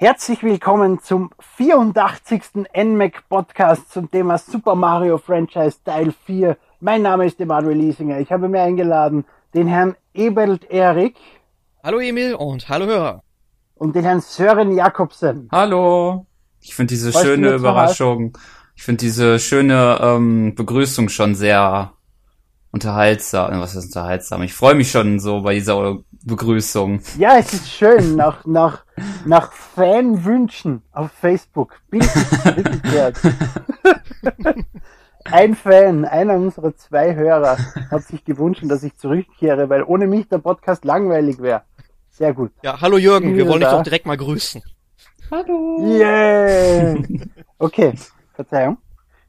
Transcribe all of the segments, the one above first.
Herzlich willkommen zum 84. NMAC Podcast zum Thema Super Mario Franchise Teil 4. Mein Name ist Emanuel Liesinger. Ich habe mir eingeladen den Herrn Ebelt Erik. Hallo Emil und hallo Hörer. Und den Herrn Sören Jakobsen. Hallo. Ich finde diese weißt schöne Überraschung, ich finde diese schöne ähm, Begrüßung schon sehr unterhaltsam. Was ist unterhaltsam? Ich freue mich schon so bei dieser Begrüßung. Ja, es ist schön, nach, nach, nach Fanwünschen auf Facebook. Bin Ein Fan, einer unserer zwei Hörer, hat sich gewünscht, dass ich zurückkehre, weil ohne mich der Podcast langweilig wäre. Sehr gut. Ja, hallo Jürgen, wir wollen dich doch direkt mal grüßen. Hallo. Yeah. Okay, Verzeihung.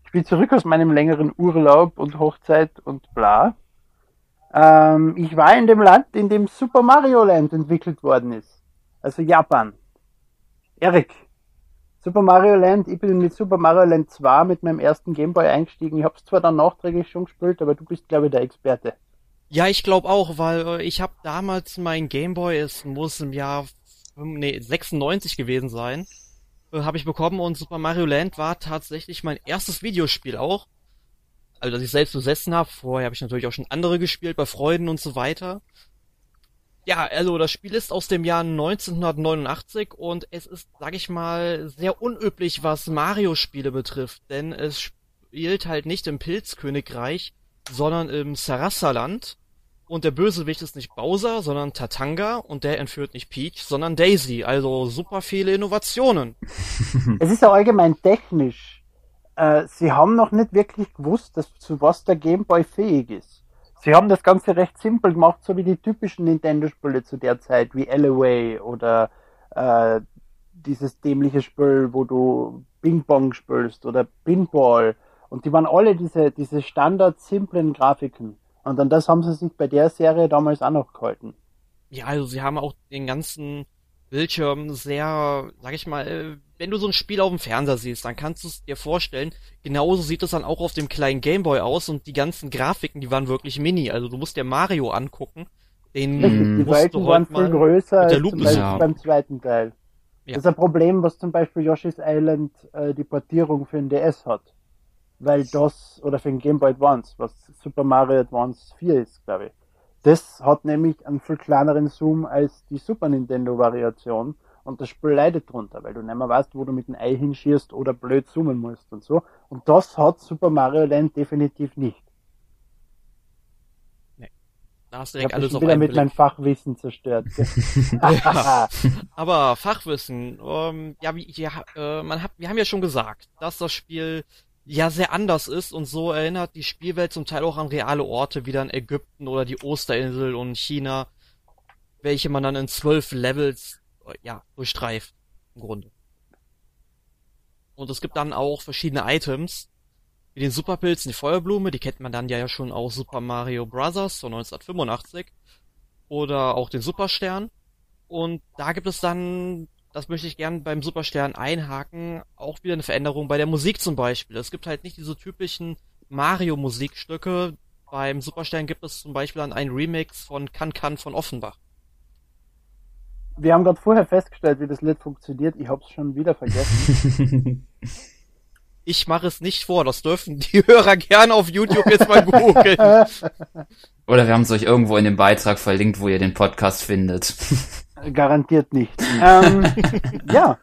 Ich bin zurück aus meinem längeren Urlaub und Hochzeit und bla. Ähm, ich war in dem Land, in dem Super Mario Land entwickelt worden ist. Also Japan. Erik. Super Mario Land, ich bin mit Super Mario Land 2 mit meinem ersten Gameboy eingestiegen. Ich habe es zwar dann nachträglich schon gespielt, aber du bist, glaube ich, der Experte. Ja, ich glaube auch, weil äh, ich habe damals mein Gameboy, es muss im Jahr nee, 96 gewesen sein, äh, habe ich bekommen und Super Mario Land war tatsächlich mein erstes Videospiel auch also dass ich selbst besessen habe. Vorher habe ich natürlich auch schon andere gespielt, bei Freunden und so weiter. Ja, also das Spiel ist aus dem Jahr 1989 und es ist, sag ich mal, sehr unüblich, was Mario-Spiele betrifft, denn es spielt halt nicht im Pilzkönigreich, sondern im Sarassaland. Und der Bösewicht ist nicht Bowser, sondern Tatanga und der entführt nicht Peach, sondern Daisy. Also super viele Innovationen. Es ist ja allgemein technisch äh, sie haben noch nicht wirklich gewusst, dass, zu was der Gameboy fähig ist. Sie haben das Ganze recht simpel gemacht, so wie die typischen Nintendo-Spiele zu der Zeit, wie Alloway oder äh, dieses dämliche Spiel, wo du Ping-Pong spielst oder Pinball. Und die waren alle diese, diese standard simplen Grafiken. Und an das haben sie sich bei der Serie damals auch noch gehalten. Ja, also sie haben auch den ganzen Bildschirm sehr, sag ich mal, äh, wenn du so ein Spiel auf dem Fernseher siehst, dann kannst du es dir vorstellen, genauso sieht es dann auch auf dem kleinen Gameboy aus und die ganzen Grafiken, die waren wirklich mini. Also du musst dir Mario angucken. Den Richtig, die Welten waren viel größer als zum Beispiel ja. beim zweiten Teil. Ja. Das ist ein Problem, was zum Beispiel Yoshi's Island äh, die Portierung für den DS hat. Weil das, oder für den Game Boy Advance, was Super Mario Advance 4 ist, glaube ich. Das hat nämlich einen viel kleineren Zoom als die Super Nintendo Variation und das Spiel leidet drunter, weil du nicht mehr weißt, wo du mit dem Ei hinschierst oder blöd zoomen musst und so. Und das hat Super Mario Land definitiv nicht. Nee. Da hast du direkt alles auf wieder mit meinem Fachwissen zerstört. ja. Aber Fachwissen, ähm, ja, wie, ja äh, man hat, wir haben ja schon gesagt, dass das Spiel ja sehr anders ist und so erinnert die Spielwelt zum Teil auch an reale Orte wie dann Ägypten oder die Osterinsel und China, welche man dann in zwölf Levels äh, ja durchstreift im Grunde. Und es gibt dann auch verschiedene Items, wie den Superpilz und die Feuerblume, die kennt man dann ja schon aus Super Mario Bros. von 1985 oder auch den Superstern. Und da gibt es dann das möchte ich gern beim Superstern einhaken, auch wieder eine Veränderung bei der Musik zum Beispiel. Es gibt halt nicht diese typischen Mario-Musikstücke. Beim Superstern gibt es zum Beispiel dann ein Remix von Kan Kan von Offenbach. Wir haben gerade vorher festgestellt, wie das Lied funktioniert. Ich hab's schon wieder vergessen. ich mache es nicht vor. Das dürfen die Hörer gerne auf YouTube jetzt mal googeln. Oder wir haben es euch irgendwo in dem Beitrag verlinkt, wo ihr den Podcast findet. Garantiert nicht. ähm, ja.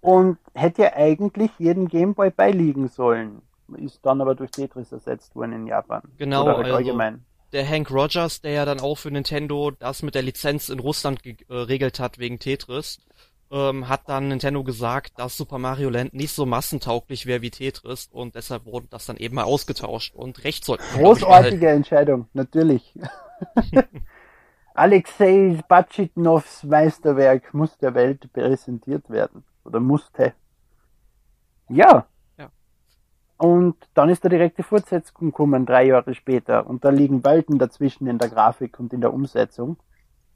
Und hätte ja eigentlich jeden Gameboy beiliegen sollen. Ist dann aber durch Tetris ersetzt worden in Japan. Genau, Oder halt also allgemein. Der Hank Rogers, der ja dann auch für Nintendo das mit der Lizenz in Russland geregelt hat wegen Tetris, ähm, hat dann Nintendo gesagt, dass Super Mario Land nicht so massentauglich wäre wie Tetris und deshalb wurde das dann eben mal ausgetauscht und recht sollten. Großartige Entscheidung, natürlich. Alexei Batschitnovs Meisterwerk muss der Welt präsentiert werden. Oder musste. Ja. ja. Und dann ist der direkte Fortsetzung gekommen, drei Jahre später. Und da liegen Welten dazwischen in der Grafik und in der Umsetzung.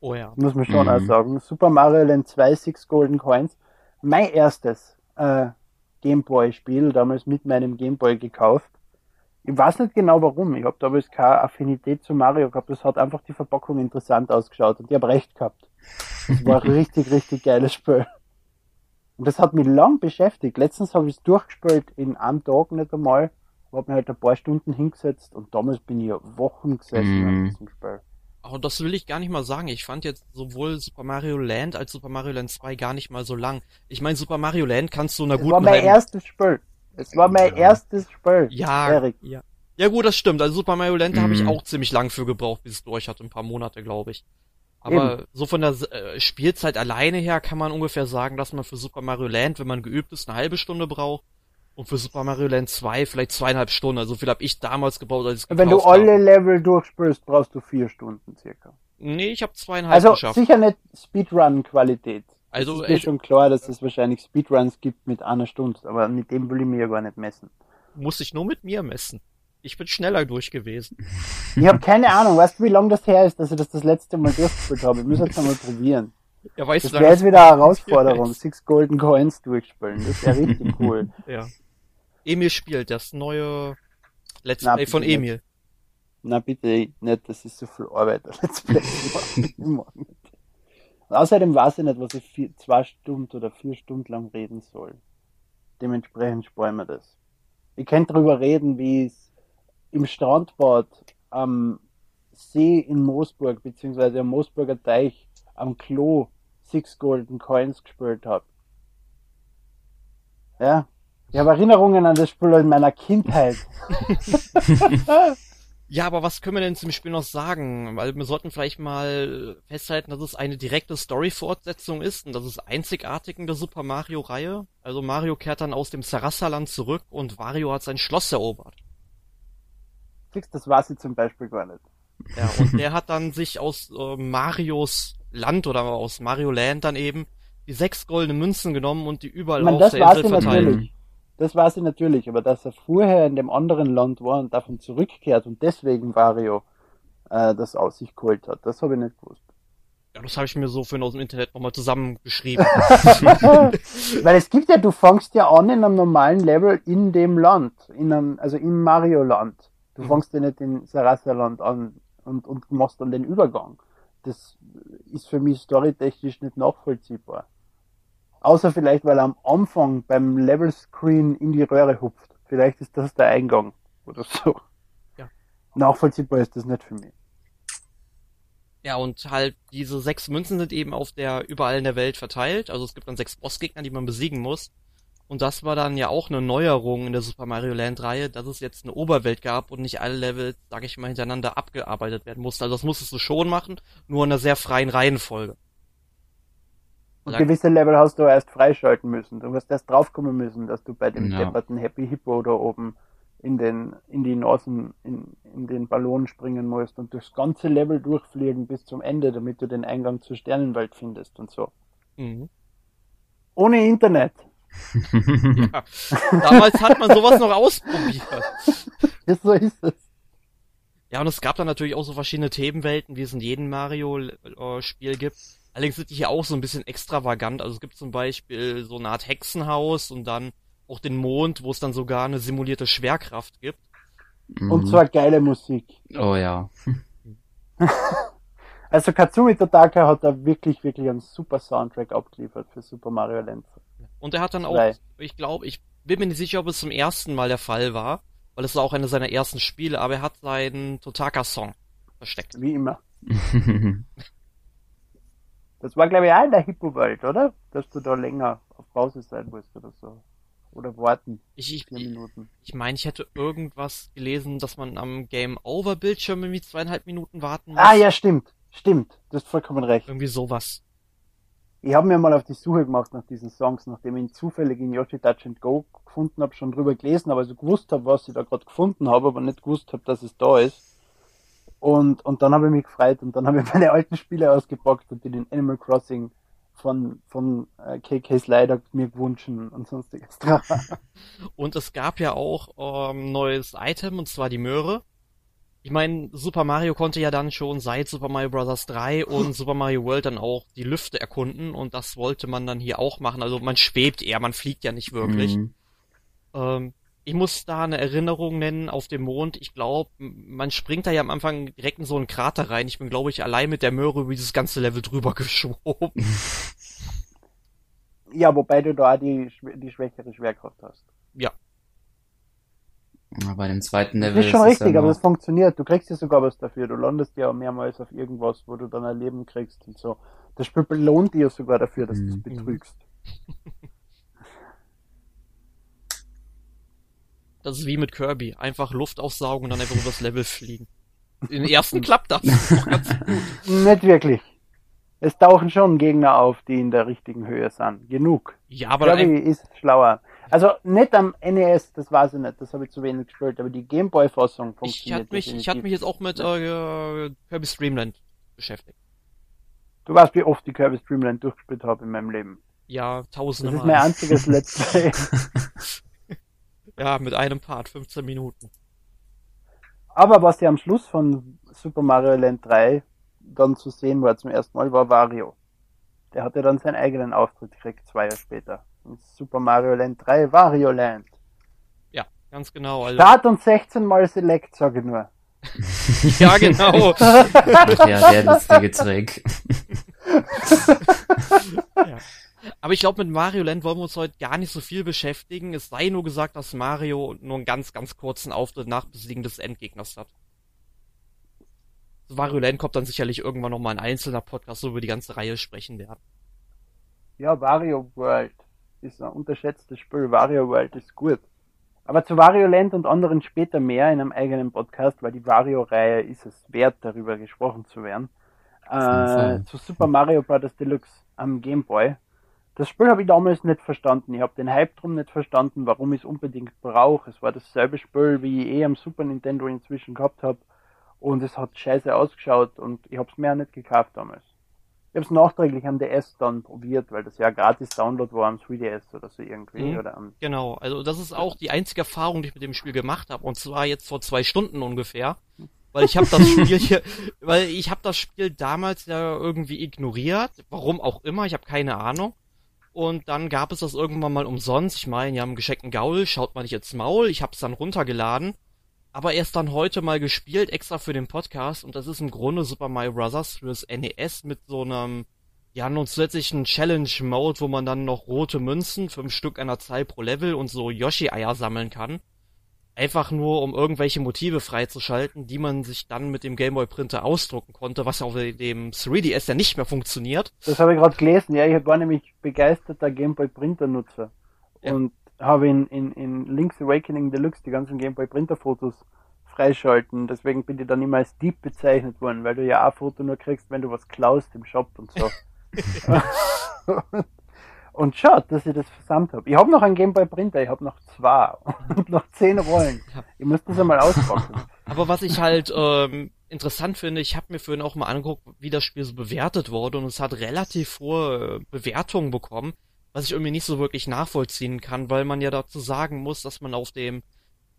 Oh ja. Muss man schon mhm. auch sagen. Super Mario Land 2, Six Golden Coins. Mein erstes äh, Gameboy-Spiel, damals mit meinem Gameboy gekauft. Ich weiß nicht genau warum. Ich habe damals keine Affinität zu Mario gehabt. Das hat einfach die Verpackung interessant ausgeschaut und ich habe recht gehabt. Das war ein richtig, richtig geiles Spiel. Und das hat mich lang beschäftigt. Letztens habe ich es durchgespielt in einem Tag nicht einmal. Habe mir halt ein paar Stunden hingesetzt und damals bin ich ja Wochen gesessen mm. an diesem Spiel. Aber das will ich gar nicht mal sagen. Ich fand jetzt sowohl Super Mario Land als Super Mario Land 2 gar nicht mal so lang. Ich meine, Super Mario Land kannst du einer guten. Es war mein erstes Spiel. Es war mein ja. erstes Spiel. Ja, Erik. ja. Ja gut, das stimmt. Also Super Mario Land mhm. habe ich auch ziemlich lang für gebraucht, bis es durch hatte. Ein paar Monate, glaube ich. Aber Eben. so von der äh, Spielzeit alleine her kann man ungefähr sagen, dass man für Super Mario Land, wenn man geübt ist, eine halbe Stunde braucht. Und für Super Mario Land 2 vielleicht zweieinhalb Stunden. Also viel habe ich damals gebraucht, als ich Wenn du alle habe. Level durchspielst, brauchst du vier Stunden circa. Nee, ich habe zweieinhalb also geschafft. sicher nicht Speedrun-Qualität. Also ist mir schon klar, dass es wahrscheinlich Speedruns gibt mit einer Stunde, aber mit dem will ich mir ja gar nicht messen. Muss ich nur mit mir messen. Ich bin schneller durch gewesen. Ich habe keine Ahnung, weißt du, wie lange das her ist, dass ich das das letzte Mal durchgespielt habe? Ich muss jetzt mal probieren. Ja, weißt das wäre jetzt wieder eine Herausforderung. Six Golden Coins durchspielen. Das wäre richtig cool. Ja. Emil spielt das neue Let's Play von Emil. Nicht. Na bitte nicht, das ist so viel Arbeit. Let's Play morgen. Außerdem weiß ich nicht, was ich vier, zwei Stunden oder vier Stunden lang reden soll. Dementsprechend sparen wir das. Ich kann drüber reden, wie es im Strandbad am See in Moosburg, beziehungsweise am Moosburger Teich am Klo Six Golden Coins gespielt habe. Ja, ich habe Erinnerungen an das Spiel in meiner Kindheit. ja, aber was können wir denn zum Spiel noch sagen? Weil wir sollten vielleicht mal festhalten, dass es eine direkte Story-Fortsetzung ist und das ist einzigartig in der Super Mario-Reihe. Also Mario kehrt dann aus dem Sarassaland zurück und Wario hat sein Schloss erobert. Siehst, das war sie zum Beispiel gar nicht. Ja, und der hat dann sich aus äh, Marios Land oder aus Mario Land dann eben die sechs goldenen Münzen genommen und die überall meine, auf der Insel verteilt. Natürlich. Das war sie natürlich, aber dass er vorher in dem anderen Land war und davon zurückkehrt und deswegen Wario äh, das aus sich geholt hat, das habe ich nicht gewusst. Ja, das habe ich mir so für aus dem Internet nochmal zusammengeschrieben. Weil es gibt ja, du fängst ja an in einem normalen Level in dem Land, in einem, also im Mario-Land. Du mhm. fängst ja nicht in Sarasa-Land an und, und machst dann den Übergang. Das ist für mich storytechnisch nicht nachvollziehbar. Außer vielleicht, weil er am Anfang beim Level Screen in die Röhre hupft. Vielleicht ist das der Eingang oder so. Ja. Nachvollziehbar ist das nicht für mich. Ja, und halt diese sechs Münzen sind eben auf der überall in der Welt verteilt. Also es gibt dann sechs Bossgegner, die man besiegen muss. Und das war dann ja auch eine Neuerung in der Super Mario Land Reihe, dass es jetzt eine Oberwelt gab und nicht alle Level, sag ich mal, hintereinander abgearbeitet werden mussten. Also das musstest du schon machen, nur in einer sehr freien Reihenfolge. Und gewisse Level hast du erst freischalten müssen. Du hast erst draufkommen müssen, dass du bei dem ja. depperten Happy Hippo da oben in den, in die Nasen, in, in den Ballon springen musst und durchs ganze Level durchfliegen bis zum Ende, damit du den Eingang zur Sternenwelt findest und so. Mhm. Ohne Internet ja. Damals hat man sowas noch ausprobiert. Ja, so ist es. Ja, und es gab dann natürlich auch so verschiedene Themenwelten, wie es in jedem Mario-Spiel gibt. Allerdings sind die hier auch so ein bisschen extravagant. Also es gibt zum Beispiel so eine Art Hexenhaus und dann auch den Mond, wo es dann sogar eine simulierte Schwerkraft gibt. Und zwar geile Musik. Oh ja. also Katsumi Totaka hat da wirklich, wirklich einen super Soundtrack abgeliefert für Super Mario Land. Und er hat dann auch, ich glaube, ich bin mir nicht sicher, ob es zum ersten Mal der Fall war, weil es war auch eine seiner ersten Spiele, aber er hat seinen Totaka-Song versteckt. Wie immer. das war, glaube ich, auch in der Hippo-Welt, oder? Dass du da länger auf Pause sein musst oder so. Oder warten. Ich, ich, Minuten. ich meine, ich hätte irgendwas gelesen, dass man am Game-Over-Bildschirm irgendwie zweieinhalb Minuten warten muss. Ah, ja, stimmt. Stimmt. Du hast vollkommen recht. Irgendwie sowas. Ich habe mir mal auf die Suche gemacht nach diesen Songs, nachdem ich ihn zufällig in Yoshi Touch and Go gefunden habe, schon drüber gelesen, aber so gewusst habe, was ich da gerade gefunden habe, aber nicht gewusst habe, dass es da ist. Und, und dann habe ich mich gefreut und dann habe ich meine alten Spiele ausgepackt und die den Animal Crossing von, von äh, KK Slider mir gewünscht und sonstiges. und es gab ja auch ähm, neues Item und zwar die Möhre. Ich meine, Super Mario konnte ja dann schon seit Super Mario Bros. 3 und Super Mario World dann auch die Lüfte erkunden und das wollte man dann hier auch machen. Also man schwebt eher, man fliegt ja nicht wirklich. Mhm. Ähm, ich muss da eine Erinnerung nennen auf dem Mond. Ich glaube, man springt da ja am Anfang direkt in so einen Krater rein. Ich bin, glaube ich, allein mit der Möhre über dieses ganze Level drüber geschoben. Ja, wobei du da die, die schwächere Schwerkraft hast. Ja. Bei dem zweiten Level. Das ist schon richtig, ja aber das funktioniert. Du kriegst ja sogar was dafür. Du landest ja mehrmals auf irgendwas, wo du dann ein Leben kriegst und so. Das Spiel belohnt dir sogar dafür, dass mhm. du es betrügst. Das ist wie mit Kirby. Einfach Luft aufsaugen und dann einfach übers Level fliegen. In den ersten klappt das. Nicht wirklich. Es tauchen schon Gegner auf, die in der richtigen Höhe sind. Genug. Ja, aber Kirby ist schlauer. Also nicht am NES, das weiß ich nicht, das habe ich zu wenig gespielt, aber die Gameboy-Fassung funktioniert. Ich hatte mich, ich hatte mich jetzt auch mit äh, Kirby Streamland beschäftigt. Du weißt, wie oft ich Kirby Streamland durchgespielt habe in meinem Leben. Ja, tausende Das ist mein einziges Let's Play. ja, mit einem Part, 15 Minuten. Aber was ja am Schluss von Super Mario Land 3 dann zu sehen war zum ersten Mal, war Wario. Der hatte dann seinen eigenen Auftritt gekriegt, zwei Jahre später. In Super Mario Land 3, Wario Land. Ja, ganz genau. Also Start und 16 mal Select, sage ich nur. ja, genau. ja, der lustige Trick. ja. Aber ich glaube, mit Mario Land wollen wir uns heute gar nicht so viel beschäftigen. Es sei nur gesagt, dass Mario nur einen ganz, ganz kurzen Auftritt nach Besiegen des Endgegners hat. Wario Land kommt dann sicherlich irgendwann nochmal ein einzelner Podcast, wo wir die ganze Reihe sprechen werden. Ja, Wario World ist ein unterschätztes Spiel. Wario World ist gut. Aber zu Wario Land und anderen später mehr in einem eigenen Podcast, weil die Wario-Reihe ist es wert, darüber gesprochen zu werden. Äh, zu Super Mario Bros. Deluxe am Game Boy. Das Spiel habe ich damals nicht verstanden. Ich habe den Hype drum nicht verstanden, warum ich es unbedingt brauche. Es war dasselbe Spiel, wie ich eh am Super Nintendo inzwischen gehabt habe. Und es hat scheiße ausgeschaut und ich habe es mir auch nicht gekauft damals. Ich habe es nachträglich am DS dann probiert, weil das ja gratis Download war am 3DS oder so irgendwie. Mhm, oder am genau, also das ist auch die einzige Erfahrung, die ich mit dem Spiel gemacht habe. Und zwar jetzt vor zwei Stunden ungefähr. Weil ich habe das Spiel hier, weil ich habe das Spiel damals ja irgendwie ignoriert. Warum auch immer, ich habe keine Ahnung. Und dann gab es das irgendwann mal umsonst. Ich meine, ja, im gescheckten Gaul, schaut mal nicht ins Maul. Ich habe es dann runtergeladen aber erst dann heute mal gespielt, extra für den Podcast. Und das ist im Grunde Super Mario Bros. fürs NES mit so einem, ja, nun zusätzlichen Challenge-Mode, wo man dann noch rote Münzen, fünf Stück einer Zahl pro Level und so Yoshi-Eier sammeln kann. Einfach nur, um irgendwelche Motive freizuschalten, die man sich dann mit dem Gameboy Printer ausdrucken konnte, was auf dem 3DS ja nicht mehr funktioniert. Das habe ich gerade gelesen, ja, ich war nämlich begeisterter Gameboy Printer Nutzer. Ja. Und habe in, in, in Link's Awakening Deluxe die ganzen Game Boy Printer Fotos freischalten. Deswegen bin ich dann immer als Dieb bezeichnet worden, weil du ja ein Foto nur kriegst, wenn du was klaust im Shop und so. und schaut, dass ich das versammelt habe. Ich habe noch einen Game Boy Printer, ich habe noch zwei und noch zehn Rollen. Ich muss das einmal auspacken. Aber was ich halt ähm, interessant finde, ich habe mir vorhin auch mal angeguckt, wie das Spiel so bewertet wurde und es hat relativ hohe Bewertungen bekommen was ich irgendwie nicht so wirklich nachvollziehen kann, weil man ja dazu sagen muss, dass man auf dem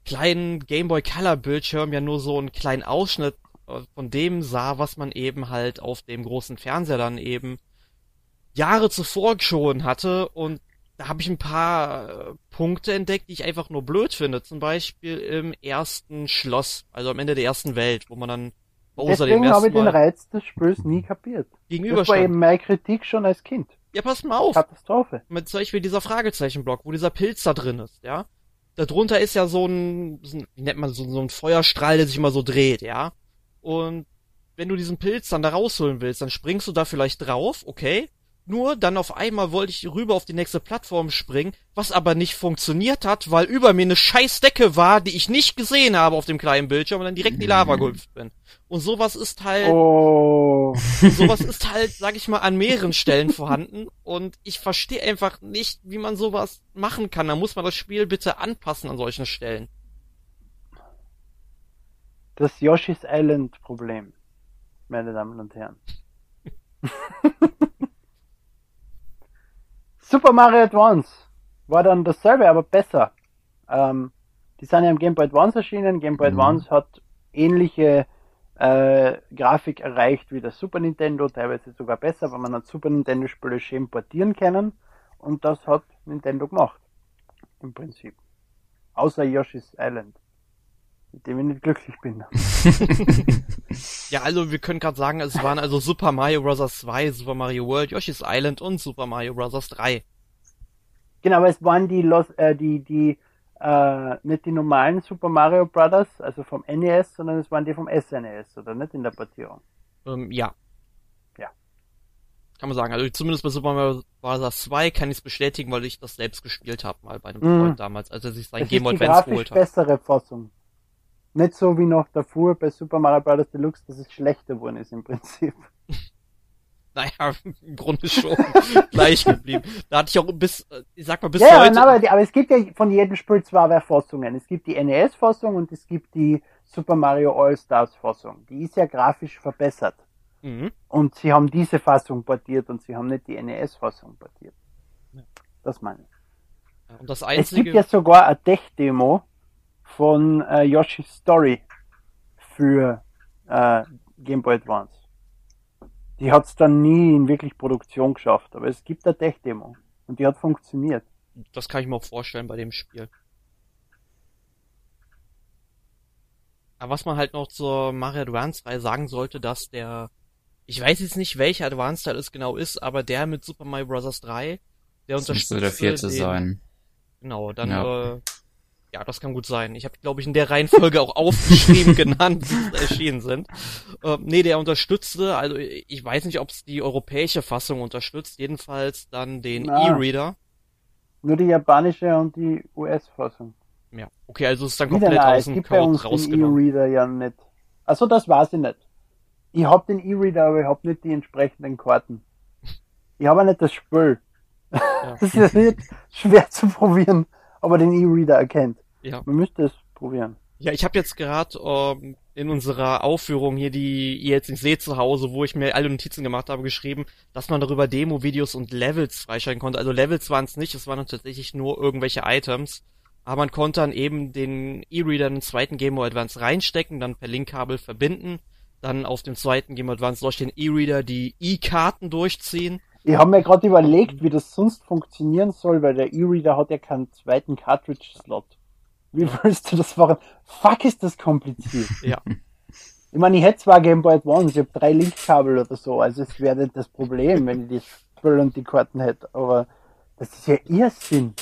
kleinen Game Boy Color Bildschirm ja nur so einen kleinen Ausschnitt äh, von dem sah, was man eben halt auf dem großen Fernseher dann eben Jahre zuvor schon hatte und da habe ich ein paar äh, Punkte entdeckt, die ich einfach nur blöd finde. Zum Beispiel im ersten Schloss, also am Ende der ersten Welt, wo man dann Bowser Deswegen habe ich den Reiz des Spiels nie kapiert. Gegenüber das war eben meine Kritik schon als Kind. Ja, pass mal auf. Katastrophe. Mit zum Beispiel dieser Fragezeichenblock, wo dieser Pilz da drin ist, ja. Darunter ist ja so ein, so ein wie nennt man so, so ein Feuerstrahl, der sich immer so dreht, ja. Und wenn du diesen Pilz dann da rausholen willst, dann springst du da vielleicht drauf, okay. Nur dann auf einmal wollte ich rüber auf die nächste Plattform springen, was aber nicht funktioniert hat, weil über mir eine scheiß Decke war, die ich nicht gesehen habe auf dem kleinen Bildschirm und dann direkt in die Lava gehüpft bin. Und sowas ist halt, oh. sowas ist halt, sag ich mal, an mehreren Stellen vorhanden und ich verstehe einfach nicht, wie man sowas machen kann. Da muss man das Spiel bitte anpassen an solchen Stellen. Das Yoshi's Island Problem, meine Damen und Herren. Super Mario Advance war dann dasselbe, aber besser. Ähm, die sind ja im Game Boy Advance erschienen. Game Boy mhm. Advance hat ähnliche äh, Grafik erreicht wie das Super Nintendo, teilweise sogar besser, weil man hat Super Nintendo Spiele schön portieren können. Und das hat Nintendo gemacht. Im Prinzip. Außer Yoshi's Island. Mit dem ich nicht glücklich bin. ja, also wir können gerade sagen, es waren also Super Mario Bros. 2, Super Mario World, Yoshi's Island und Super Mario Bros. 3. Genau, aber es waren die, Los, äh, die, die, äh, nicht die normalen Super Mario Brothers, also vom NES, sondern es waren die vom SNES, oder nicht in der Portierung? Ähm, ja. Ja. Kann man sagen. Also zumindest bei Super Mario Bros. 2 kann ich es bestätigen, weil ich das selbst gespielt habe, mal bei einem mm. Freund damals, als er sich sein Game Boy Advance geholt hat. bessere Fassung. Nicht so wie noch davor bei Super Mario Bros. Deluxe, dass es schlechter geworden ist im Prinzip. naja, im Grunde schon gleich geblieben. Da hatte ich auch bis, äh, ich sag mal, bis ja, heute. Aber, aber es gibt ja von jedem Spiel zwei Fassungen. Es gibt die NES-Fassung und es gibt die Super Mario All-Stars-Fassung. Die ist ja grafisch verbessert. Mhm. Und sie haben diese Fassung portiert und sie haben nicht die NES-Fassung portiert. Das meine ich. Und das einzige... Es gibt ja sogar eine Tech-Demo von äh, Yoshi's Story für äh, Game Boy Advance. Die hat es dann nie in wirklich Produktion geschafft, aber es gibt eine Tech-Demo und die hat funktioniert. Das kann ich mir auch vorstellen bei dem Spiel. Aber was man halt noch zur Mario Advance Reihe sagen sollte, dass der, ich weiß jetzt nicht, welcher Advance-Teil es genau ist, aber der mit Super Mario Bros. 3, der das unterstützt. der vierte den, sein. Genau, dann ja. äh, ja, das kann gut sein. Ich habe, glaube ich, in der Reihenfolge auch aufgeschrieben genannt, sie erschienen sind. Äh, nee, der unterstützte, also ich weiß nicht, ob es die europäische Fassung unterstützt, jedenfalls dann den E-Reader. Nur die japanische und die US-Fassung. Ja, okay, also ist dann komplett Wieder aus dem Code rausgenommen. E-Reader ja nicht. Also das weiß ich nicht. Ich hab den E-Reader, aber ich hab nicht die entsprechenden Karten. Ich habe nicht das Spiel. Ja. das ist nicht schwer zu probieren, ob er den E-Reader erkennt. Ja. Man müsste es probieren. Ja, ich habe jetzt gerade ähm, in unserer Aufführung hier, die ihr jetzt nicht seht zu Hause, wo ich mir alle Notizen gemacht habe, geschrieben, dass man darüber Demo-Videos und Levels freischalten konnte. Also Levels waren es nicht, es waren tatsächlich nur irgendwelche Items. Aber man konnte dann eben den E-Reader in den zweiten Game Boy Advance reinstecken, dann per Linkkabel verbinden, dann auf dem zweiten Game Boy Advance durch den E-Reader die E-Karten durchziehen. Ich habe mir gerade überlegt, wie das sonst funktionieren soll, weil der E-Reader hat ja keinen zweiten Cartridge-Slot. Wie willst du das machen? Fuck, ist das kompliziert. Ja. Ich meine, ich hätte zwar Game Boy Advance, ich habe drei Linkkabel oder so, also es wäre nicht das Problem, wenn ich die Spiel und die Karten hätte, aber das ist ja Irrsinn.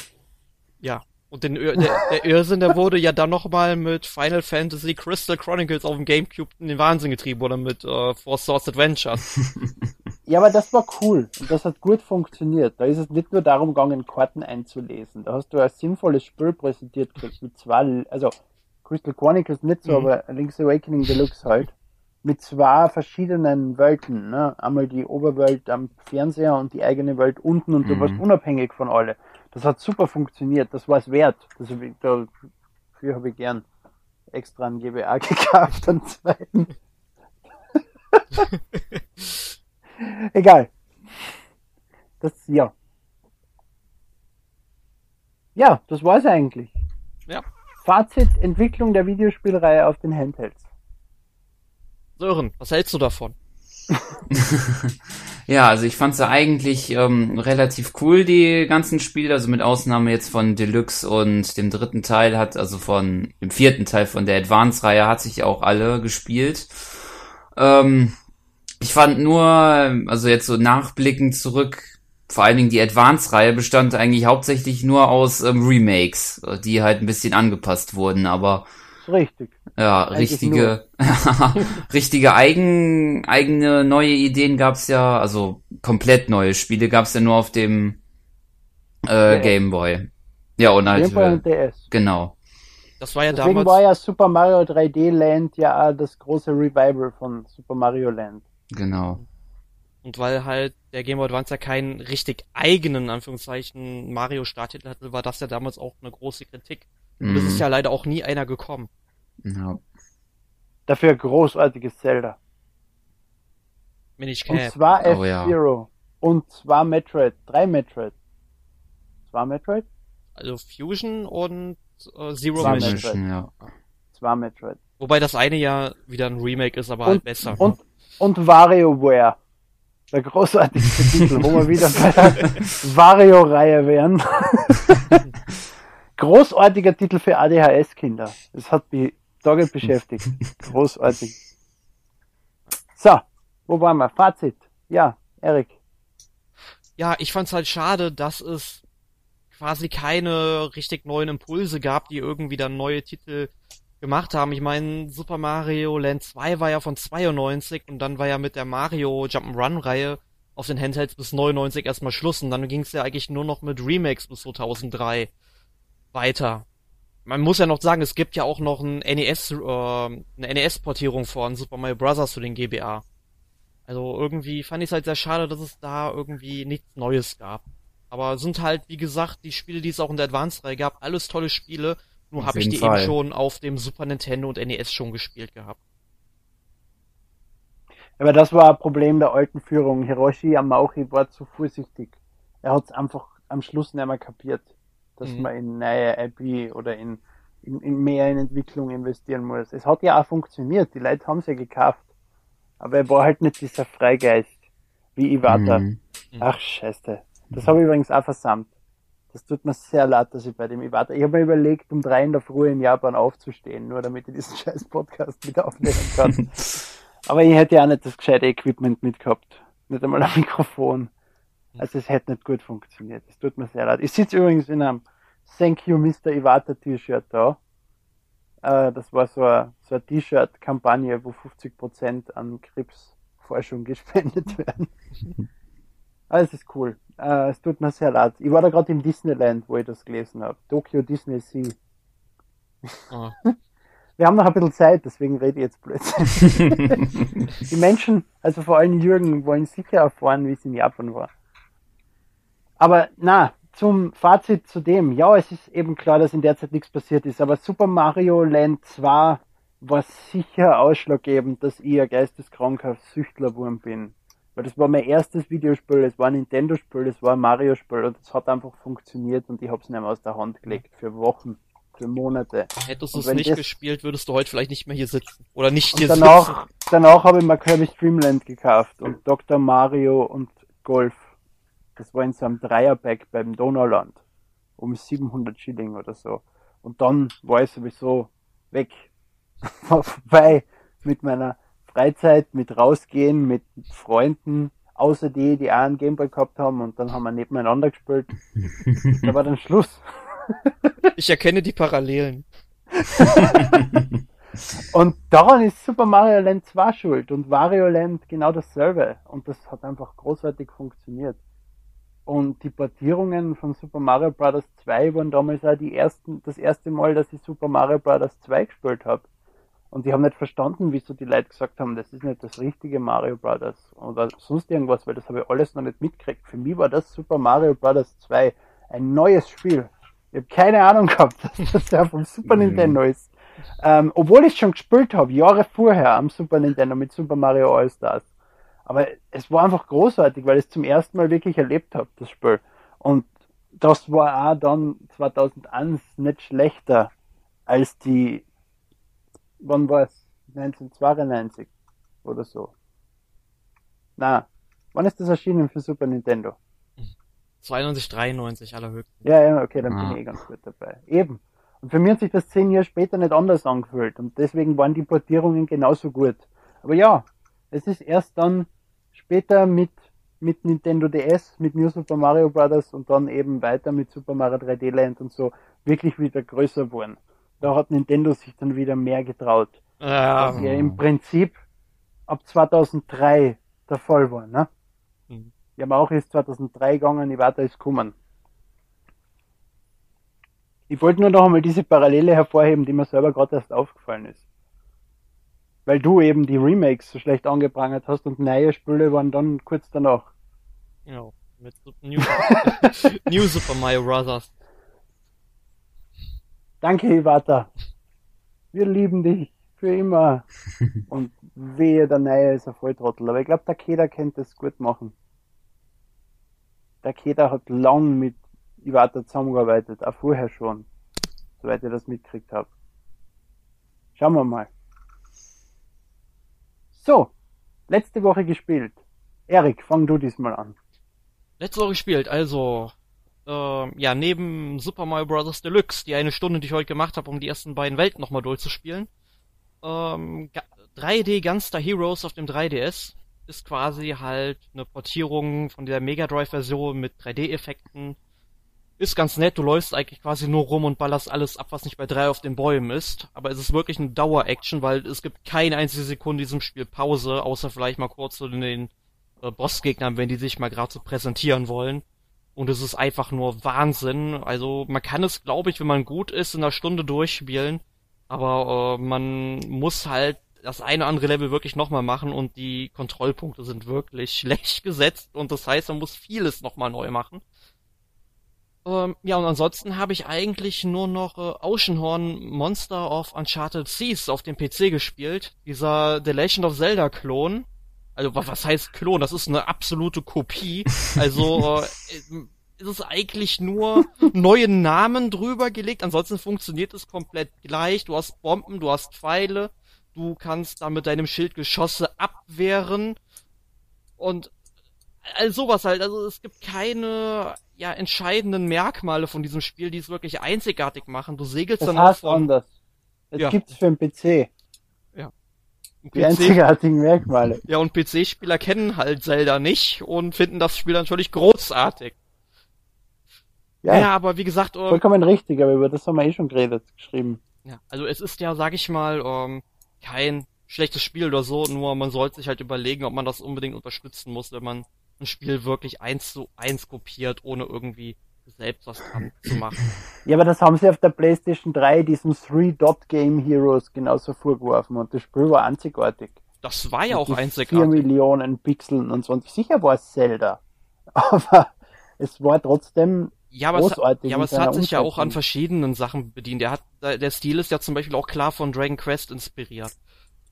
Ja. Und den, der, der Irrsinn, der wurde ja dann nochmal mit Final Fantasy Crystal Chronicles auf dem Gamecube in den Wahnsinn getrieben oder mit äh, Four Swords Adventures. Ja, aber das war cool und das hat gut funktioniert. Da ist es nicht nur darum gegangen, Karten einzulesen. Da hast du ein sinnvolles Spiel präsentiert gekriegt mit zwei, also Crystal Chronicles nicht so, mhm. aber Link's Awakening Deluxe halt. Mit zwei verschiedenen Welten. Ne? Einmal die Oberwelt am Fernseher und die eigene Welt unten und mhm. du warst unabhängig von alle. Das hat super funktioniert, das war es wert. Das, dafür habe ich gern extra ein GBA gekauft, einen zweiten. Egal. Das, ja. Ja, das war's eigentlich. Ja. Fazit, Entwicklung der Videospielreihe auf den Handhelds. Sören, was hältst du davon? ja, also ich fand sie eigentlich ähm, relativ cool, die ganzen Spiele, also mit Ausnahme jetzt von Deluxe und dem dritten Teil hat, also von dem vierten Teil von der Advance-Reihe hat sich auch alle gespielt. Ähm, ich fand nur, also jetzt so nachblickend zurück, vor allen Dingen die Advance-Reihe bestand eigentlich hauptsächlich nur aus ähm, Remakes, die halt ein bisschen angepasst wurden, aber richtig. Ja, eigentlich richtige, richtige eigen, eigene neue Ideen gab's ja, also komplett neue Spiele gab's ja nur auf dem äh, Game Boy. Ja, und halt. Game Boy und DS. Genau. Das war ja Deswegen damals. war ja Super Mario 3D Land ja das große Revival von Super Mario Land. Genau. Und weil halt der Game Boy Advance ja keinen richtig eigenen, Anführungszeichen, Mario-Starttitel hatte, war das ja damals auch eine große Kritik. Und es ist mhm. ja leider auch nie einer gekommen. Ja. Dafür großartiges Zelda. Wenn ich kenne. Und zwar F-Zero. Oh, ja. Und zwar Metroid. Drei Metroid. Zwar Metroid? Also Fusion und äh, Zero Zwei Mission. Metroid. Ja. Zwar Metroid. Wobei das eine ja wieder ein Remake ist, aber halt und, halt besser. Und und WarioWare. Der großartigste Titel, wo wir wieder bei der Wario-Reihe wären. Großartiger Titel für ADHS-Kinder. Das hat mich Tage beschäftigt. Großartig. So, wo waren wir? Fazit. Ja, Erik. Ja, ich fand's halt schade, dass es quasi keine richtig neuen Impulse gab, die irgendwie dann neue Titel gemacht haben. Ich meine, Super Mario Land 2 war ja von 92 und dann war ja mit der Mario Jump'n'Run Reihe auf den Handhelds bis 99 erstmal Schluss und dann ging es ja eigentlich nur noch mit Remakes bis 2003 weiter. Man muss ja noch sagen, es gibt ja auch noch ein NES, äh, eine NES-Portierung von Super Mario Bros. zu den GBA. Also irgendwie fand ich es halt sehr schade, dass es da irgendwie nichts Neues gab. Aber sind halt, wie gesagt, die Spiele, die es auch in der Advance-Reihe gab, alles tolle Spiele. Nur habe ich die Fall. eben schon auf dem Super Nintendo und NES schon gespielt gehabt. Aber das war ein Problem der alten Führung. Hiroshi Yamauchi war zu vorsichtig. Er hat es einfach am Schluss nicht mehr kapiert, dass mhm. man in neue IP oder in, in, in, mehr in Entwicklung investieren muss. Es hat ja auch funktioniert. Die Leute haben es ja gekauft. Aber er war halt nicht dieser Freigeist wie Iwata. Mhm. Ach, scheiße. Das habe ich übrigens auch versammelt. Das tut mir sehr leid, dass ich bei dem Iwata. Ich habe mir überlegt, um drei in der Früh in Japan aufzustehen, nur damit ich diesen scheiß Podcast wieder aufnehmen kann. Aber ich hätte ja auch nicht das gescheite Equipment mitgehabt. Nicht einmal ein Mikrofon. Also es hätte nicht gut funktioniert. Es tut mir sehr leid. Ich sitze übrigens in einem Thank you Mr. Iwata T-Shirt da. Äh, das war so eine, so eine T-Shirt-Kampagne, wo 50% an Krebsforschung gespendet werden. Alles ist cool. Äh, es tut mir sehr leid. Ich war da gerade im Disneyland, wo ich das gelesen habe. Tokyo Disney Sea. Oh. Wir haben noch ein bisschen Zeit, deswegen rede ich jetzt plötzlich. die Menschen, also vor allem Jürgen, wollen sicher erfahren, wie es in Japan war. Aber na, zum Fazit zu dem. Ja, es ist eben klar, dass in der Zeit nichts passiert ist, aber Super Mario Land 2 war sicher ausschlaggebend, dass ich ein geisteskranker Süchtlerwurm bin. Weil das war mein erstes Videospiel, es war ein Nintendo-Spiel, es war ein Mario-Spiel und es hat einfach funktioniert und ich hab's nicht mehr aus der Hand gelegt für Wochen für Monate. Hättest du es nicht das... gespielt, würdest du heute vielleicht nicht mehr hier sitzen. Oder nicht hier danach, sitzen. Danach habe ich mir Kirby Streamland gekauft und Dr. Mario und Golf. Das war in so einem Dreierpack beim Donauland. Um 700 Schilling oder so. Und dann war ich sowieso weg. War vorbei mit meiner Freizeit, mit rausgehen, mit Freunden, außer die, die auch einen Gameboy gehabt haben und dann haben wir nebeneinander gespielt. da war dann Schluss. Ich erkenne die Parallelen. und daran ist Super Mario Land 2 schuld und Wario Land genau dasselbe. Und das hat einfach großartig funktioniert. Und die Portierungen von Super Mario Bros. 2 waren damals auch die ersten, das erste Mal, dass ich Super Mario Bros. 2 gespielt habe. Und ich habe nicht verstanden, wieso die Leute gesagt haben, das ist nicht das richtige Mario Bros. oder sonst irgendwas, weil das habe ich alles noch nicht mitgekriegt. Für mich war das Super Mario Bros. 2 ein neues Spiel. Ich habe keine Ahnung gehabt, dass das ja vom Super mhm. Nintendo ist. Ähm, obwohl ich schon gespielt habe, Jahre vorher am Super Nintendo mit Super Mario All-Stars. Aber es war einfach großartig, weil ich es zum ersten Mal wirklich erlebt habe, das Spiel. Und das war auch dann 2001 nicht schlechter als die, wann war es? 1992 oder so. Na, wann ist das erschienen für Super Nintendo? 92, 93 allerhöchstens. Ja, ja, okay, dann ah. bin ich eh ganz gut dabei. Eben. Und für mich hat sich das zehn Jahre später nicht anders angefühlt und deswegen waren die Portierungen genauso gut. Aber ja, es ist erst dann später mit, mit Nintendo DS, mit New Super Mario Bros. und dann eben weiter mit Super Mario 3D Land und so wirklich wieder größer geworden. Da hat Nintendo sich dann wieder mehr getraut. Ja. Was ja im Prinzip ab 2003 der Fall war, ne? Mhm. Yamaha ist 2003 gegangen, Iwata ist gekommen. Ich wollte nur noch einmal diese Parallele hervorheben, die mir selber gerade erst aufgefallen ist. Weil du eben die Remakes so schlecht angeprangert hast und neue Spiele waren dann kurz danach. Ja, mit New, New Super Mario Bros. Danke, Iwata. Wir lieben dich für immer. Und wehe, der Neue ist ein Volltrottel. Aber ich glaube, der Keder könnte es gut machen der Keda hat lang mit Iwata zusammengearbeitet, auch vorher schon, soweit ich das mitgekriegt habe. Schauen wir mal. So, letzte Woche gespielt. Erik, fang du diesmal an. Letzte Woche gespielt, also äh, ja, neben Super Mario Bros. Deluxe, die eine Stunde, die ich heute gemacht habe, um die ersten beiden Welten nochmal durchzuspielen, ähm, 3D Gunster Heroes auf dem 3DS, ist quasi halt eine Portierung von der Mega Drive Version mit 3D-Effekten. ist ganz nett, du läufst eigentlich quasi nur rum und ballerst alles ab, was nicht bei drei auf den Bäumen ist. Aber es ist wirklich eine Dauer-Action, weil es gibt keine einzige Sekunde in diesem Spiel Pause, außer vielleicht mal kurz zu den äh, Bossgegnern, wenn die sich mal gerade so präsentieren wollen. Und es ist einfach nur Wahnsinn. Also man kann es, glaube ich, wenn man gut ist, in einer Stunde durchspielen. Aber äh, man muss halt das eine oder andere Level wirklich nochmal machen und die Kontrollpunkte sind wirklich schlecht gesetzt und das heißt, man muss vieles nochmal neu machen. Ähm, ja, und ansonsten habe ich eigentlich nur noch äh, Oceanhorn Monster of Uncharted Seas auf dem PC gespielt. Dieser The Legend of Zelda Klon. Also, was heißt Klon? Das ist eine absolute Kopie. Also, äh, ist es eigentlich nur neue Namen drüber gelegt. Ansonsten funktioniert es komplett gleich. Du hast Bomben, du hast Pfeile. Du kannst da mit deinem Schild Geschosse abwehren. Und also sowas halt. Also es gibt keine ja, entscheidenden Merkmale von diesem Spiel, die es wirklich einzigartig machen. Du segelst das dann heißt auch anders. Das ja. gibt's für einen PC. Ein die PC, einzigartigen Merkmale. Ja, und PC-Spieler kennen halt Zelda nicht und finden das Spiel natürlich großartig. Ja, ja aber wie gesagt... Ähm, vollkommen richtig, aber über das haben wir eh schon geredet, geschrieben. Ja, also es ist ja, sag ich mal, ähm, kein schlechtes Spiel oder so, nur man sollte sich halt überlegen, ob man das unbedingt unterstützen muss, wenn man ein Spiel wirklich eins zu eins kopiert, ohne irgendwie selbst was dran zu machen. Ja, aber das haben sie auf der PlayStation 3 diesem Three-Dot-Game Heroes genauso vorgeworfen und das Spiel war einzigartig. Das war ja auch einzigartig. 4 Millionen Pixeln und so. Und sicher war es Zelda. Aber es war trotzdem ja, aber großartig. Es, ja, aber es hat sich ja auch an verschiedenen Sachen bedient. Der hat, der Stil ist ja zum Beispiel auch klar von Dragon Quest inspiriert.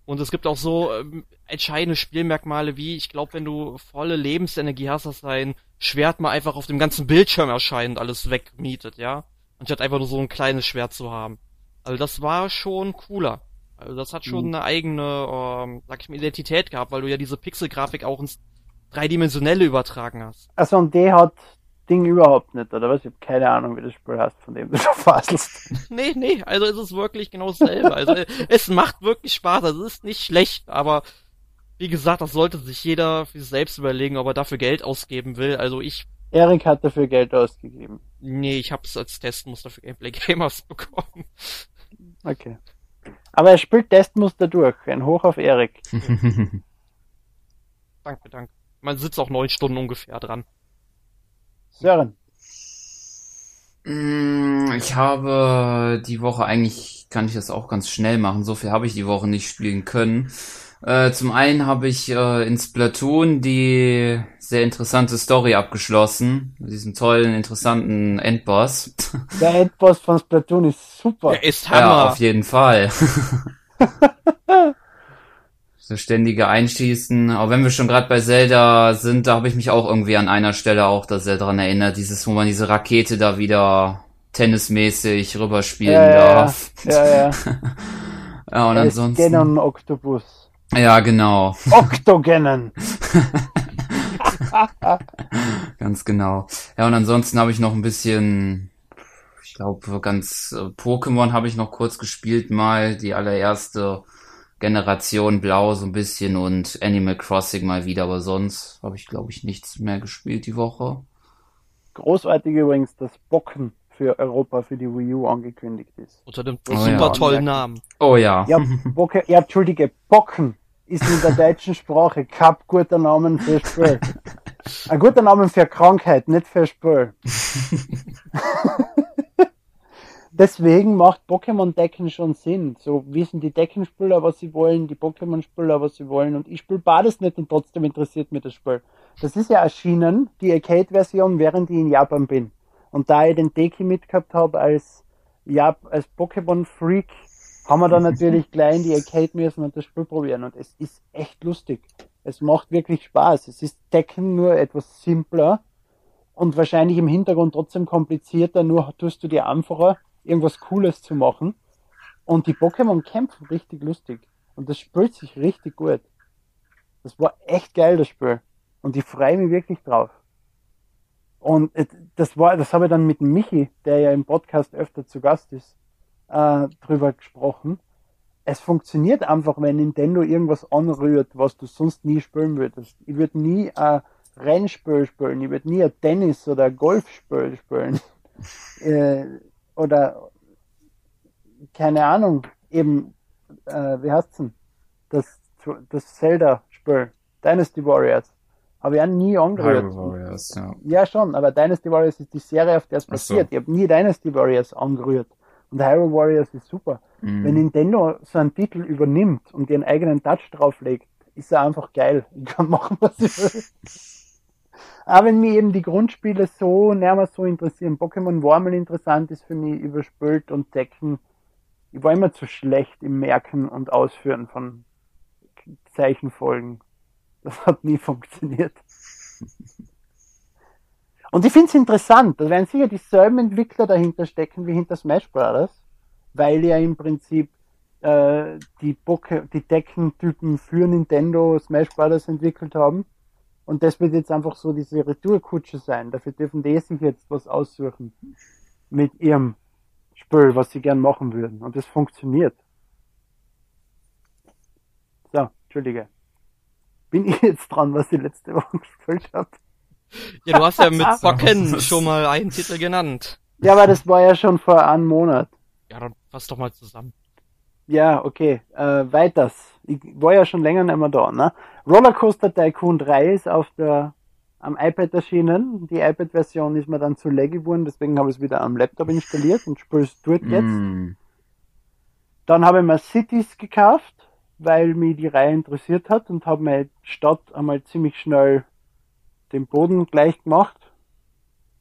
Und es gibt auch so ähm, entscheidende Spielmerkmale wie, ich glaube, wenn du volle Lebensenergie hast, dass dein Schwert mal einfach auf dem ganzen Bildschirm erscheint, alles wegmietet, ja. Anstatt einfach nur so ein kleines Schwert zu haben. Also das war schon cooler. Also das hat schon mhm. eine eigene, ähm, sag ich mal, Identität gehabt, weil du ja diese Pixelgrafik auch ins Dreidimensionelle übertragen hast. Also und die hat Ding überhaupt nicht, oder was? Ich habe keine Ahnung, wie das Spiel heißt, von dem du schon faselst. nee, nee, also es ist wirklich genau dasselbe. Also es macht wirklich Spaß, also es ist nicht schlecht, aber wie gesagt, das sollte sich jeder für sich selbst überlegen, ob er dafür Geld ausgeben will. Also ich. Erik hat dafür Geld ausgegeben. Nee, ich hab's als Testmuster für Gameplay Gamers bekommen. Okay. Aber er spielt Testmuster durch. Ein Hoch auf Erik. danke, danke. Man sitzt auch neun Stunden ungefähr dran. Sören. Mm, ich habe die Woche eigentlich, kann ich das auch ganz schnell machen, so viel habe ich die Woche nicht spielen können. Äh, zum einen habe ich äh, in Splatoon die sehr interessante Story abgeschlossen, mit diesem tollen, interessanten Endboss. Der Endboss von Splatoon ist super. Der ist Hammer. Ja, auf jeden Fall. so ständige Einschießen. Aber wenn wir schon gerade bei Zelda sind, da habe ich mich auch irgendwie an einer Stelle auch da sehr dran erinnert, dieses, wo man diese Rakete da wieder tennismäßig rüberspielen ja, darf. Ja, ja. ja. ja und es ansonsten. Genon Octopus. Ja, genau. Octogenon. ganz genau. Ja, und ansonsten habe ich noch ein bisschen, ich glaube, ganz äh, Pokémon habe ich noch kurz gespielt mal, die allererste Generation Blau so ein bisschen und Animal Crossing mal wieder, aber sonst habe ich, glaube ich, nichts mehr gespielt die Woche. Großartig übrigens, dass Bocken für Europa für die Wii U angekündigt ist. Unter dem oh, super ja. tollen Namen. Oh ja. Ja, Bocke, ja, entschuldige, Bocken ist in der deutschen Sprache kein guter Name für Spiel. Ein guter Name für Krankheit, nicht für Spiel. deswegen macht Pokémon-Decken schon Sinn. So wissen die Deckenspieler, was sie wollen, die Pokémon-Spieler, was sie wollen. Und ich spiele beides nicht und trotzdem interessiert mich das Spiel. Das ist ja erschienen, die Arcade-Version, während ich in Japan bin. Und da ich den Deki mitgehabt habe als, ja, als Pokémon-Freak, haben wir dann natürlich gleich in die Arcade müssen und das Spiel probieren. Und es ist echt lustig. Es macht wirklich Spaß. Es ist Decken nur etwas simpler und wahrscheinlich im Hintergrund trotzdem komplizierter, nur tust du dir einfacher irgendwas Cooles zu machen. Und die Pokémon kämpfen richtig lustig. Und das spielt sich richtig gut. Das war echt geil, das Spiel. Und ich freue mich wirklich drauf. Und das war, das habe ich dann mit Michi, der ja im Podcast öfter zu Gast ist, äh, drüber gesprochen. Es funktioniert einfach, wenn Nintendo irgendwas anrührt, was du sonst nie spielen würdest. Ich würde nie ein Rennspiel spielen, ich würde nie ein Tennis oder ein Golfspiel spielen. äh, oder keine Ahnung, eben, äh, wie heißt's denn? Das, das Zelda-Spiel, Dynasty Warriors. Habe ich auch nie angerührt. Warriors, ja. ja, schon, aber Dynasty Warriors ist die Serie, auf der es passiert. So. Ich habe nie Dynasty Warriors angerührt. Und Hyrule Warriors ist super. Mhm. Wenn Nintendo so einen Titel übernimmt und ihren eigenen Touch drauflegt, ist er einfach geil. Ich kann machen, was ich will. Aber wenn mir eben die Grundspiele so näher so interessieren, Pokémon War mal interessant ist für mich überspült und Decken. Ich war immer zu schlecht im Merken und Ausführen von Zeichenfolgen. Das hat nie funktioniert. Und ich finde es interessant, da werden sicher dieselben Entwickler dahinter stecken wie hinter Smash Brothers, weil ja im Prinzip äh, die, die Deckentypen für Nintendo Smash Brothers entwickelt haben. Und das wird jetzt einfach so diese Retourkutsche sein. Dafür dürfen die sich jetzt was aussuchen mit ihrem Spiel, was sie gern machen würden. Und das funktioniert. So, Entschuldige. Bin ich jetzt dran, was ich letzte Woche gespielt habe? Ja, du hast ja mit Socken schon mal einen Titel genannt. Ja, aber das war ja schon vor einem Monat. Ja, dann fass doch mal zusammen. Ja, okay. Äh, weiters. Ich war ja schon länger nicht mehr da, ne? Rollercoaster Tycoon 3 ist auf der am iPad erschienen. Die iPad-Version ist mir dann zu lag geworden, deswegen habe ich es wieder am Laptop installiert und spiele es dort jetzt. Mm. Dann habe ich mir Cities gekauft, weil mich die Reihe interessiert hat und habe meine Stadt einmal ziemlich schnell den Boden gleich gemacht,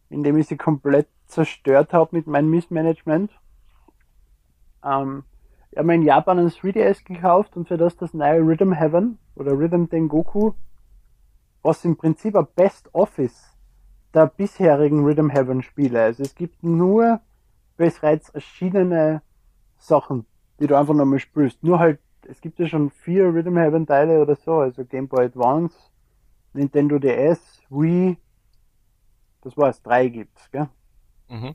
indem ich sie komplett zerstört habe mit meinem Missmanagement. Ähm, ich habe mir in Japan ein 3DS gekauft und für das das neue Rhythm Heaven oder Rhythm Tengoku, was im Prinzip ein Best Office der bisherigen Rhythm Heaven Spiele. Also es gibt nur bereits erschienene Sachen, die du einfach nochmal spielst. Nur halt, es gibt ja schon vier Rhythm Heaven Teile oder so, also Game Boy Advance, Nintendo DS, Wii, das war's, drei gibt's, gell? Mhm.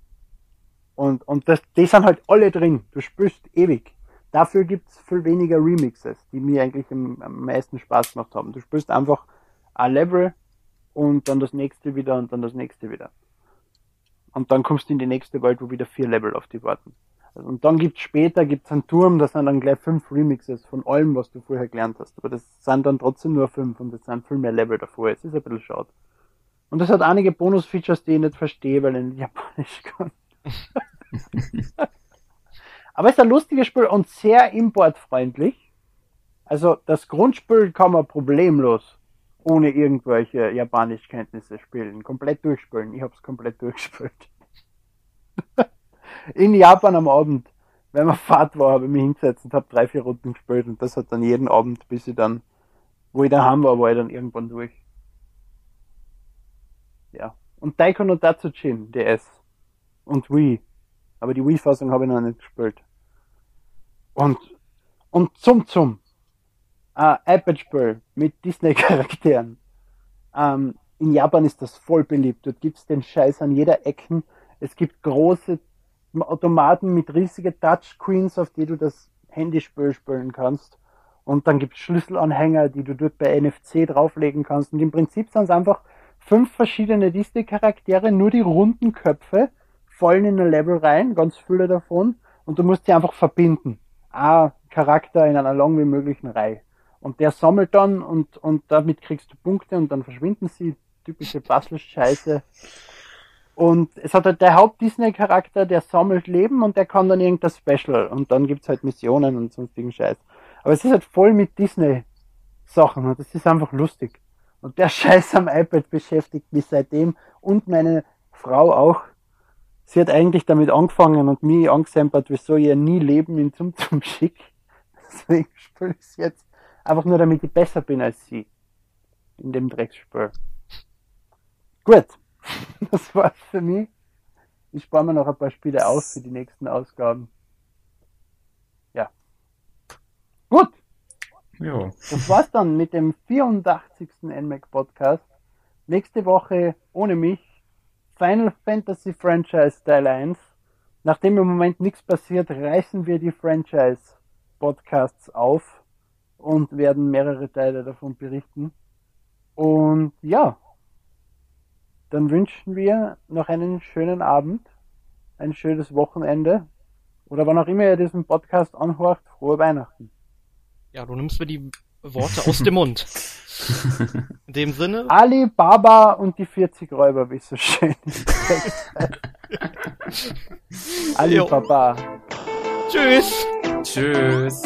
Und, und das, die sind halt alle drin. Du spürst ewig. Dafür gibt's viel weniger Remixes, die mir eigentlich am, am meisten Spaß gemacht haben. Du spielst einfach ein Level und dann das nächste wieder und dann das nächste wieder. Und dann kommst du in die nächste Welt, wo wieder vier Level auf dich warten. Und dann gibt's später gibt's einen Turm, da sind dann gleich fünf Remixes von allem, was du vorher gelernt hast. Aber das sind dann trotzdem nur fünf und es sind viel mehr Level davor. Es ist ein bisschen schade. Und das hat einige Bonus-Features, die ich nicht verstehe, weil ich in Japanisch kann. Aber es ist ein lustiges Spiel und sehr importfreundlich. Also das Grundspiel kann man problemlos ohne irgendwelche Japanischkenntnisse spielen. Komplett durchspielen. Ich habe es komplett durchgespielt. In Japan am Abend, wenn man Fahrt war, habe ich mich hingesetzt und habe drei, vier Runden gespielt und das hat dann jeden Abend, bis ich dann, wo ich daheim war, war ich dann irgendwann durch. Ja. Und Daiko no Datsujin, DS. Und Wii. Aber die Wii-Fassung habe ich noch nicht gespielt. Und, und zum zum. Äh, iPad-Spiel mit Disney-Charakteren. Ähm, in Japan ist das voll beliebt. Dort gibt's den Scheiß an jeder Ecken. Es gibt große Automaten mit riesigen Touchscreens, auf die du das Handyspiel spielen kannst. Und dann gibt's Schlüsselanhänger, die du dort bei NFC drauflegen kannst. Und im Prinzip sind es einfach fünf verschiedene Disney-Charaktere, nur die runden Köpfe fallen in ein Level rein, ganz viele davon, und du musst sie einfach verbinden. Ein Charakter in einer lang wie möglichen Reihe. Und der sammelt dann und, und damit kriegst du Punkte und dann verschwinden sie. Typische Puzzle-Scheiße. Und es hat halt der Haupt-Disney-Charakter, der sammelt Leben und der kann dann irgendein Special. Und dann gibt's halt Missionen und sonstigen Scheiß. Aber es ist halt voll mit Disney-Sachen und das ist einfach lustig. Und der Scheiß am iPad beschäftigt mich seitdem und meine Frau auch sie hat eigentlich damit angefangen und mich angesempert, wieso ich nie Leben in zum zum schick. Deswegen spiele ich es jetzt einfach nur, damit ich besser bin als sie. In dem Drecksspiel. Gut. Das war's für mich. Ich spare mir noch ein paar Spiele aus für die nächsten Ausgaben. Ja. Gut. Jo. Das war's dann mit dem 84. NMAC Podcast. Nächste Woche ohne mich Final Fantasy Franchise Teil 1. Nachdem im Moment nichts passiert, reißen wir die Franchise Podcasts auf und werden mehrere Teile davon berichten. Und ja, dann wünschen wir noch einen schönen Abend ein schönes Wochenende. Oder wann auch immer ihr diesen Podcast anhört, frohe Weihnachten. Ja, du nimmst mir die Worte aus dem Mund. In dem Sinne. Ali Baba und die 40 Räuber, wie es so schön Ali Baba. Tschüss. Tschüss.